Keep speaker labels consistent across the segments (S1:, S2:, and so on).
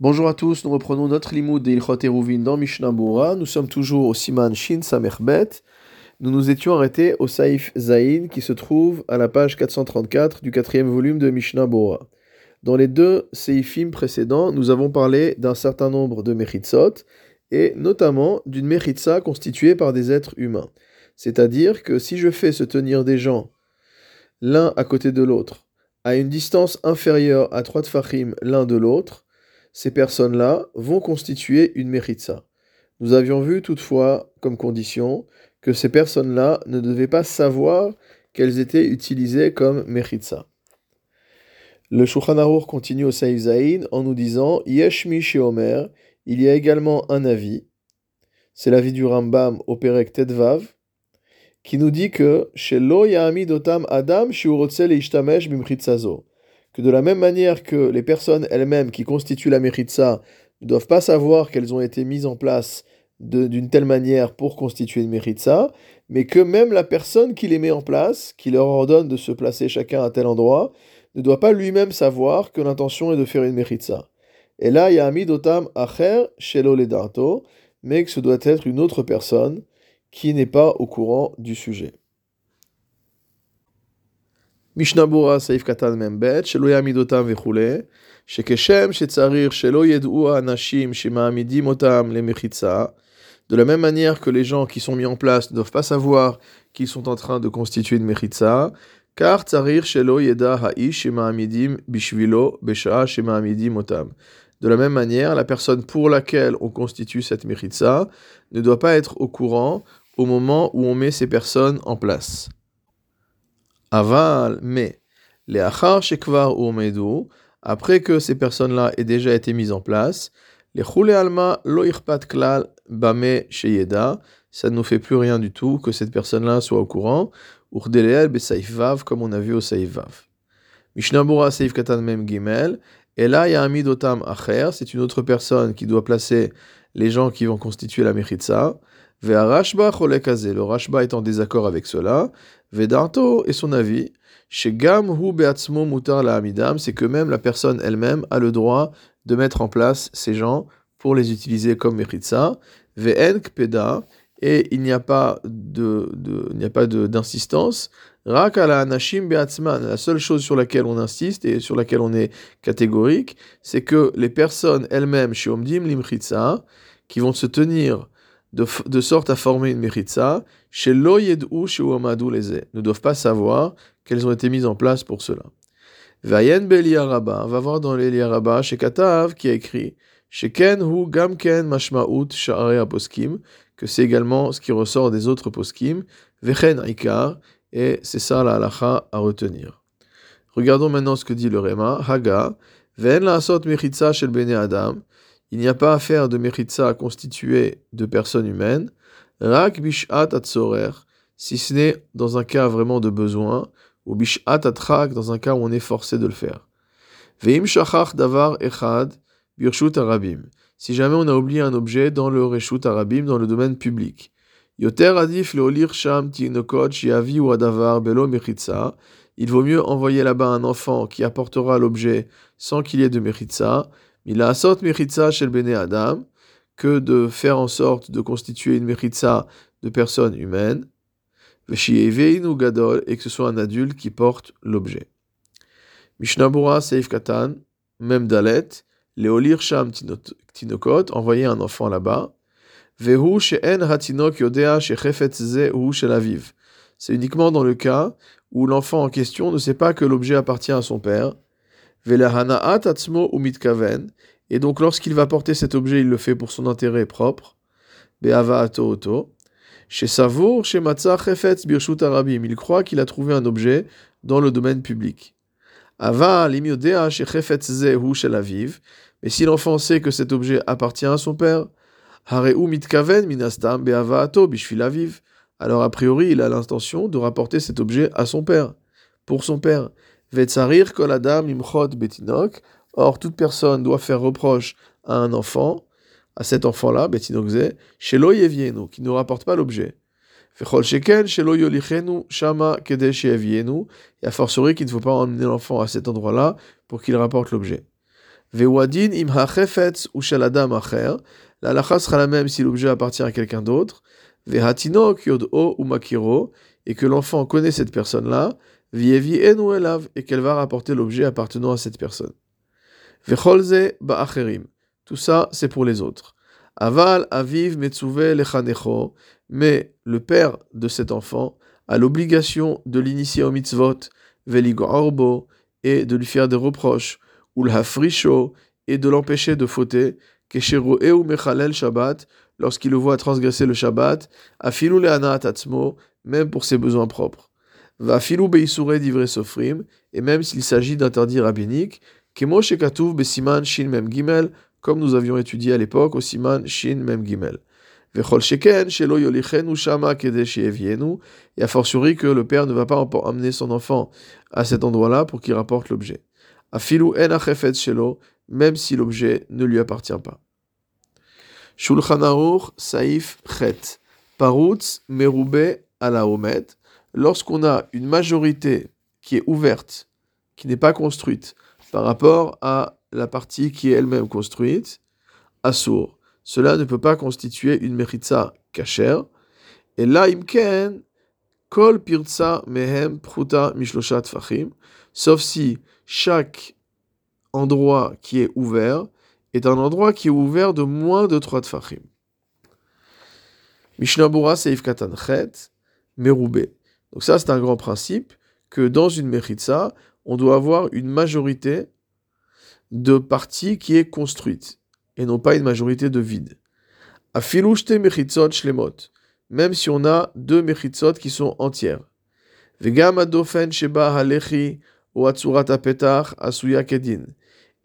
S1: Bonjour à tous, nous reprenons notre limoud de Ilchot Eruvin dans Mishnah. Nous sommes toujours au Siman Shin Samerbet. Nous nous étions arrêtés au Saïf Zain qui se trouve à la page 434 du quatrième volume de Mishnah. Dans les deux Seifim précédents, nous avons parlé d'un certain nombre de Mechitsot et notamment d'une Mechitsa constituée par des êtres humains. C'est-à-dire que si je fais se tenir des gens l'un à côté de l'autre à une distance inférieure à trois tfachim l'un de l'autre, ces personnes-là vont constituer une méritza. Nous avions vu toutefois comme condition que ces personnes-là ne devaient pas savoir qu'elles étaient utilisées comme méritza. Le Shulchan continue au Saïf Zaïn en nous disant Yeshmi chez Omer, il y a également un avis, c'est l'avis du Rambam au Perek Tedvav, qui nous dit que chez Lo Dotam Adam Ishtamesh que de la même manière que les personnes elles-mêmes qui constituent la méritza ne doivent pas savoir qu'elles ont été mises en place d'une telle manière pour constituer une méritza, mais que même la personne qui les met en place, qui leur ordonne de se placer chacun à tel endroit, ne doit pas lui-même savoir que l'intention est de faire une méritza. Et là, il y a Amidotam Acher Shelo Ledarto, mais que ce doit être une autre personne qui n'est pas au courant du sujet. De la même manière que les gens qui sont mis en place ne doivent pas savoir qu'ils sont en train de constituer une Mechitza, car Tzarir Shelo Yeda Ha'ish Shema'amidim Bishvilo Besha'a Shema'amidim Otam. De la même manière, la personne pour laquelle on constitue cette Mechitza ne doit pas être au courant au moment où on met ces personnes en place. Aval, mais, les achar shekvar ou après que ces personnes-là aient déjà été mises en place, les chule alma lo klal bame sheyeda, ça ne nous fait plus rien du tout que cette personne-là soit au courant, urdeleel vav, comme on a vu au vav. Mishnabura seif katan mem gimel, et là il y a un midotam acher, c'est une autre personne qui doit placer les gens qui vont constituer la mechitza, Le Rashba est en désaccord avec cela. Vedanto et son avis, chez hu beatzmo la amidam, c'est que même la personne elle-même a le droit de mettre en place ces gens pour les utiliser comme mechitza. Ve'en peda, et il n'y a pas de, a pas d'insistance. Rak ala anashim beatzman, la seule chose sur laquelle on insiste et sur laquelle on est catégorique, c'est que les personnes elles-mêmes chez Omdim limchitza, qui vont se tenir de, sorte à former une méritza, chez l'oyedou chez Ouamadou les ne doivent pas savoir qu'elles ont été mises en place pour cela. Vayen Beliaraba, va voir dans l'Eliaraba, chez Katav, qui a écrit, chez Ken hu Gamken Mashmaout Sha'are Poskim, que c'est également ce qui ressort des autres Poskim, Vechen Ikar, et c'est ça la halacha à retenir. Regardons maintenant ce que dit le Réma, Haga, Ven la le Bene Adam, il n'y a pas à faire de méritza constitué de personnes humaines, rak bishat atzorer, si ce n'est dans un cas vraiment de besoin, ou bishat atrak, dans un cas où on est forcé de le faire. Veim shachach davar echad, birshut arabim, si jamais on a oublié un objet dans le reshut arabim, dans le domaine public. Yoter adif leolir sham tinokot shiavi ou adavar belo méritza, il vaut mieux envoyer là-bas un enfant qui apportera l'objet sans qu'il y ait de méritza, il a sorte mechitza chez le Adam que de faire en sorte de constituer une mechitza de personnes humaines, ou gadol, et que ce soit un adulte qui porte l'objet. Mishnabura Seif Katan, même Dalet, Leolir Sham Tinokot, envoyer un enfant là-bas. Vehu she'en hatinok yodea shechefet ze hu shel C'est uniquement dans le cas où l'enfant en question ne sait pas que l'objet appartient à son père, et donc lorsqu'il va porter cet objet, il le fait pour son intérêt propre. Chez Savour, chez Chefetz Birshut Arabim, il croit qu'il a trouvé un objet dans le domaine public. Ava chez Chefetz Zehu chez Aviv, mais si l'enfant sait que cet objet appartient à son père, Hareu Mitkaven Minastam Beavaato Bishvil Aviv, alors a priori il a l'intention de rapporter cet objet à son père, pour son père. Vetsarir koladam imchot betinok. Or, toute personne doit faire reproche à un enfant, à cet enfant-là, betinokze, shelo yevienu, qui ne rapporte pas l'objet. Fechol sheken shelo yolichenu shama kedesh yevienu. Et a fortiori qu'il ne faut pas emmener l'enfant à cet endroit-là pour qu'il rapporte l'objet. Vewadin im hachefetz ou shaladam acher. La lacha sera la même si l'objet appartient à quelqu'un d'autre. Vehatinok yod'o ou makiro. Et que l'enfant connaît cette personne-là. Vievi elav. Et qu'elle va rapporter l'objet appartenant à cette personne. Vecholze ba'acherim. Tout ça, c'est pour les autres. Aval aviv metzuve lechanecho. Mais le père de cet enfant a l'obligation de l'initier au mitzvot, veligorbo, et de lui faire des reproches ou le et de l'empêcher de fauter, mechalel shabbat, lorsqu'il le voit transgresser le shabbat, afilu le tatsmo, même pour ses besoins propres. Va filu beisure d'ivre sofrim, et même s'il s'agit d'interdire rabbinique, kemo shekatuv besiman shin mem gimel, comme nous avions étudié à l'époque au siman shin mem gimel. Vechol sheken shelo yolichenu shama kedesh et a fortiori que le père ne va pas emmener son enfant à cet endroit-là pour qu'il rapporte l'objet. Afilu en shelo, même si l'objet ne lui appartient pas. Shulchan Aruch Saif Chet. Parutz Merube Alaomet. Lorsqu'on a une majorité qui est ouverte, qui n'est pas construite, par rapport à la partie qui est elle-même construite, Assour. Cela ne peut pas constituer une mechitza kasher. Et là, imken, kol pirtsa mehem pruta mishloshat fachim, sauf si chaque endroit qui est ouvert est un endroit qui est ouvert de moins de 3 tfachim. Mishnabura Seif Katan Chet, Merube. Donc ça, c'est un grand principe que dans une mechitza, on doit avoir une majorité de parties qui est construite et non pas une majorité de vide. Afilushte mechitzot shlemot, même si on a deux mechitzot qui sont entières. Et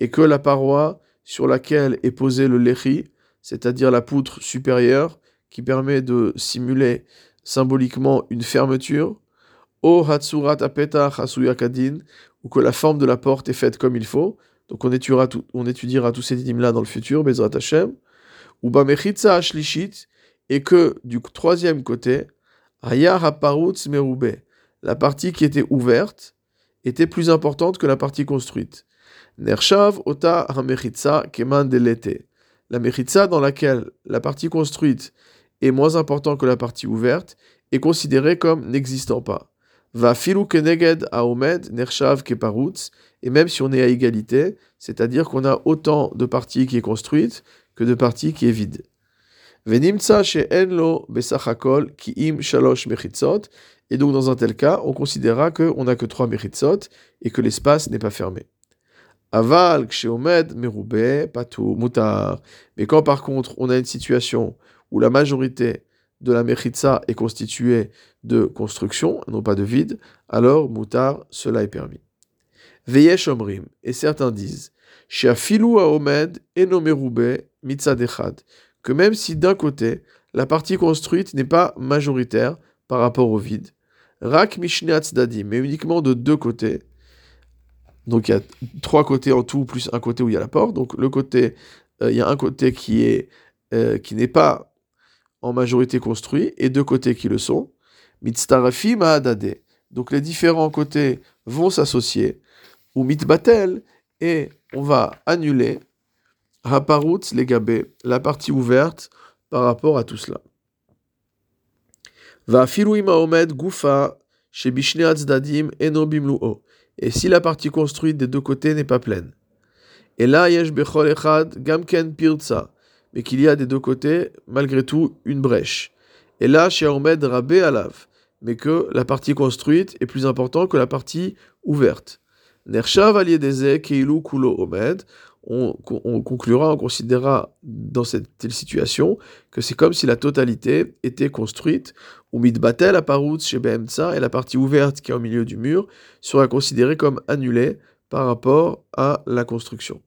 S1: que la paroi sur laquelle est posé le lechi, c'est-à-dire la poutre supérieure, qui permet de simuler symboliquement une fermeture, o hatsurat apetach kadin, ou que la forme de la porte est faite comme il faut. Donc on étudiera, tous ces dîmes là dans le futur, Bezrat Hashem. Ou bamechitza ashlishit, et que du troisième côté, la partie qui était ouverte, était plus importante que la partie construite. Nershav ota keman. La mechitza dans laquelle la partie construite est moins importante que la partie ouverte est considérée comme n'existant pas. Va filu keneged aomed nershav keparutz. Et même si on est à égalité, c'est-à-dire qu'on a autant de parties qui est construite que de parties qui est vide. Besachakol mechitzot. Et donc, dans un tel cas, on considérera qu'on n'a que trois méritsot et que l'espace n'est pas fermé. Aval, ksheomed, meroube, patou, mutar. Mais quand par contre, on a une situation où la majorité de la méritza est constituée de construction, non pas de vide, alors mutar, cela est permis. Veyesh omrim, et certains disent, aomed, mitzadechad, que même si d'un côté, la partie construite n'est pas majoritaire, par rapport au vide. Rak Mishneat Dadim, mais uniquement de deux côtés. Donc il y a trois côtés en tout, plus un côté où il y a la porte. Donc le côté, euh, il y a un côté qui est euh, qui n'est pas en majorité construit et deux côtés qui le sont. Mitztarafi Mahadade. Donc les différents côtés vont s'associer. Ou Mitbatel, et on va annuler Haparut Legabé, la partie ouverte par rapport à tout cela. Va omed gufa chez dadim Et si la partie construite des deux côtés n'est pas pleine. Et là, yesh echad gamken pirtsa. Mais qu'il y a des deux côtés, malgré tout, une brèche. Et là, chez Omed rabé alav. Mais que la partie construite est plus importante que la partie ouverte. Omed on, conclura, on considérera dans cette telle situation que c'est comme si la totalité était construite, ou mitbatel aparut chez BMTSA, et la partie ouverte qui est au milieu du mur sera considérée comme annulée par rapport à la construction.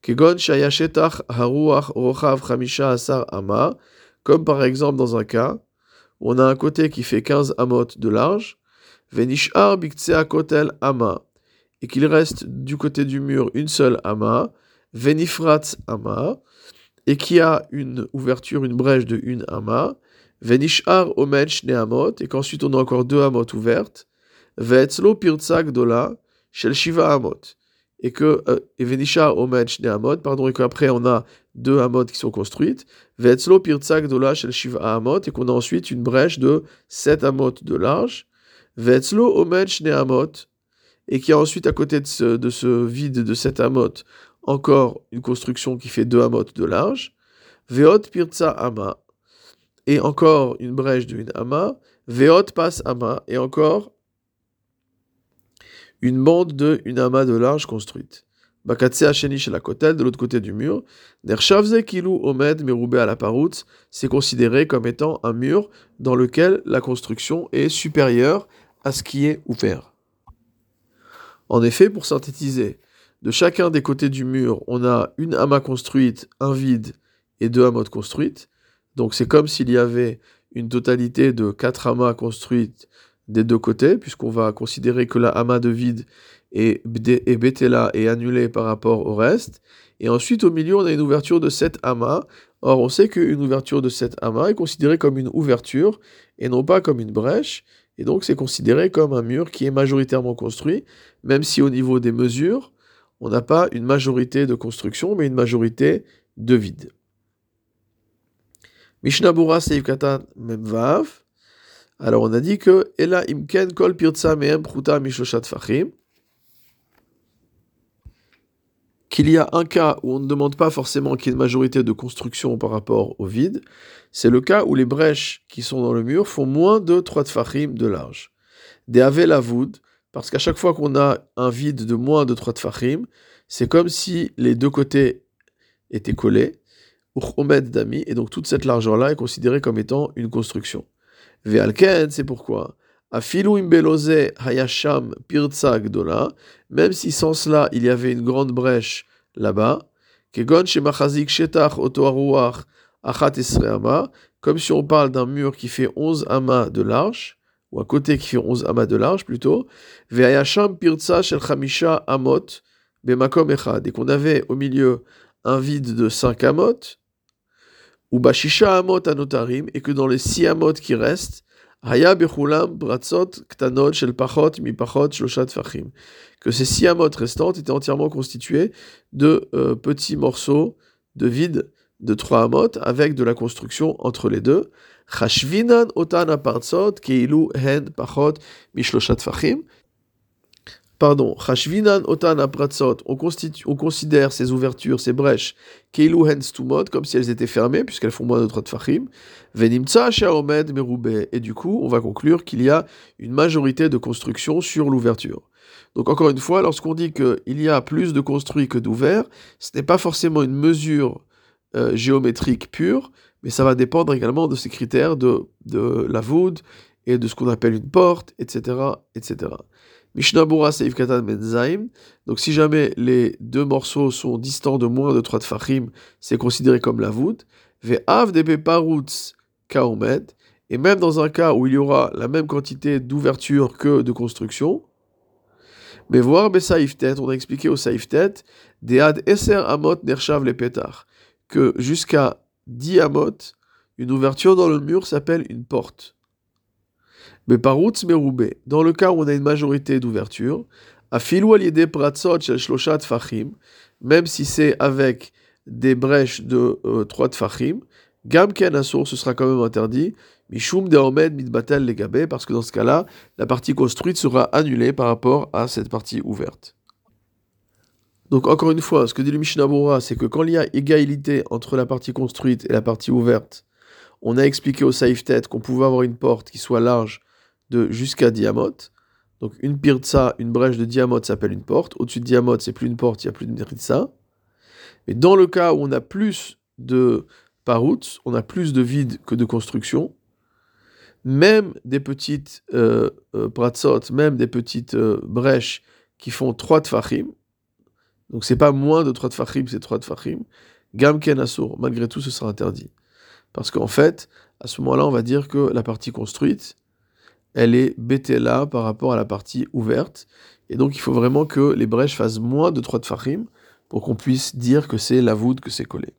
S1: Kegon haruach rochav chamisha asar ama, comme par exemple dans un cas où on a un côté qui fait 15 amot de large, venishar biktsea kotel ama, et qu'il reste du côté du mur une seule ama, Venifrat Ama, et qui a une ouverture, une brèche de une Ama, Venishar Omed Neamot, et qu'ensuite on a encore deux Amot ouvertes, Vetzlo Pirtzak Dola, Shel Shiva Amot, et que euh, Evenisha Omed Amot, pardon, et qu'après on a deux Amot qui sont construites, Vetzlo Pirtzak Dola Shel Shiva Amot, et qu'on a ensuite une brèche de 7 Amot de large, Vetzlo Omed Amot, et qui a ensuite à côté de ce, de ce vide de 7 Amot, encore une construction qui fait 2 Amot de large, Veot Pirtza Ama, et encore une brèche de une Ama, Veot Pas Ama, et encore une bande de une amas de large construite. Bakatse Hacheni chez la Kotel, de l'autre côté du mur. Nershavze Kilu Omed Meroubé à la Parout, c'est considéré comme étant un mur dans lequel la construction est supérieure à ce qui est ouvert. En effet, pour synthétiser, de chacun des côtés du mur, on a une amas construite, un vide et deux amas construites. Donc c'est comme s'il y avait une totalité de quatre amas construites des deux côtés, puisqu'on va considérer que la amas de vide est, est et annulée par rapport au reste. Et ensuite, au milieu, on a une ouverture de 7 amas. Or, on sait qu'une ouverture de 7 amas est considérée comme une ouverture et non pas comme une brèche. Et donc, c'est considéré comme un mur qui est majoritairement construit, même si au niveau des mesures, on n'a pas une majorité de construction, mais une majorité de vide. Seif Katan Memvav. Alors on a dit que Ela imken kol pirtsa mehem. Qu'il y a un cas où on ne demande pas forcément qu'il y ait une majorité de construction par rapport au vide, c'est le cas où les brèches qui sont dans le mur font moins de 3 tfachim de large. Des avelavoud, parce qu'à chaque fois qu'on a un vide de moins de 3 tfachim, c'est comme si les deux côtés étaient collés, ou dami, et donc toute cette largeur-là est considérée comme étant une construction. Ve'alken, c'est pourquoi? Même si sans cela il y avait une grande brèche là-bas, comme si on parle d'un mur qui fait 11 amas de large, ou un côté qui fait 11 amas de large plutôt, et qu'on avait au milieu un vide de 5 amot, ou bashisha amot anotarim, et que dans les six amot qui restent, haya bechulam bratzot ktanot shel pachot mi pachot shloshat fachim, que ces six amot restantes étaient entièrement constituées de euh, petits morceaux de vide de trois amot avec de la construction entre les deux. Chashvinan otan apartzot keilu hen pachot mi shloshat fachim, pardon, Chashvinan Otan Apratzot, on, on considère ces ouvertures, ces brèches, Keilu Hens comme si elles étaient fermées, puisqu'elles font moins de 3 Fachim, Venimtsa Shaomed Merube, et du coup, on va conclure qu'il y a une majorité de construction sur l'ouverture. Donc encore une fois, lorsqu'on dit qu'il y a plus de construits que d'ouverts, ce n'est pas forcément une mesure euh, géométrique pure, mais ça va dépendre également de ces critères de, de la voûte et de ce qu'on appelle une porte, etc., etc. Mishnabura Seif Katan Menzaim. Donc si jamais les deux morceaux sont distants de moins de 3 tfachim, c'est considéré comme la voûte. Ve'av de Parouts Kaomed. Et même dans un cas où il y aura la même quantité d'ouverture que de construction, mais voir Besaiftet, on a expliqué au Saiftet, Dead Eser Amot Nershav le Petar, que jusqu'à 10 Amot, une ouverture dans le mur s'appelle une porte. Mais par dans le cas où on a une majorité d'ouverture, à filou pratzot shel shloshat fachim, même si c'est avec des brèches de euh, 3 tfachim, gam ken ce sera quand même interdit, mishum deomed mitbatel legabe, parce que dans ce cas-là, la partie construite sera annulée par rapport à cette partie ouverte. Donc encore une fois, ce que dit le Mishnah c'est que quand il y a égalité entre la partie construite et la partie ouverte, on a expliqué au safe tête qu'on pouvait avoir une porte qui soit large de jusqu'à diamot. Donc une pirtsa, une brèche de diamot s'appelle une porte. Au-dessus de diamot, c'est plus une porte, il n'y a plus de pirtsa. Mais dans le cas où on a plus de paroutes, on a plus de vide que de construction, même des petites euh, euh même des petites euh, brèches qui font 3 tfachim, donc c'est pas moins de 3 tfachim, c'est 3 tfachim, gamken assour, malgré tout ce sera interdit. Parce qu'en fait, à ce moment-là, on va dire que la partie construite, elle est là par rapport à la partie ouverte. Et donc il faut vraiment que les brèches fassent moins de 3 de fachim pour qu'on puisse dire que c'est la voûte, que c'est collé.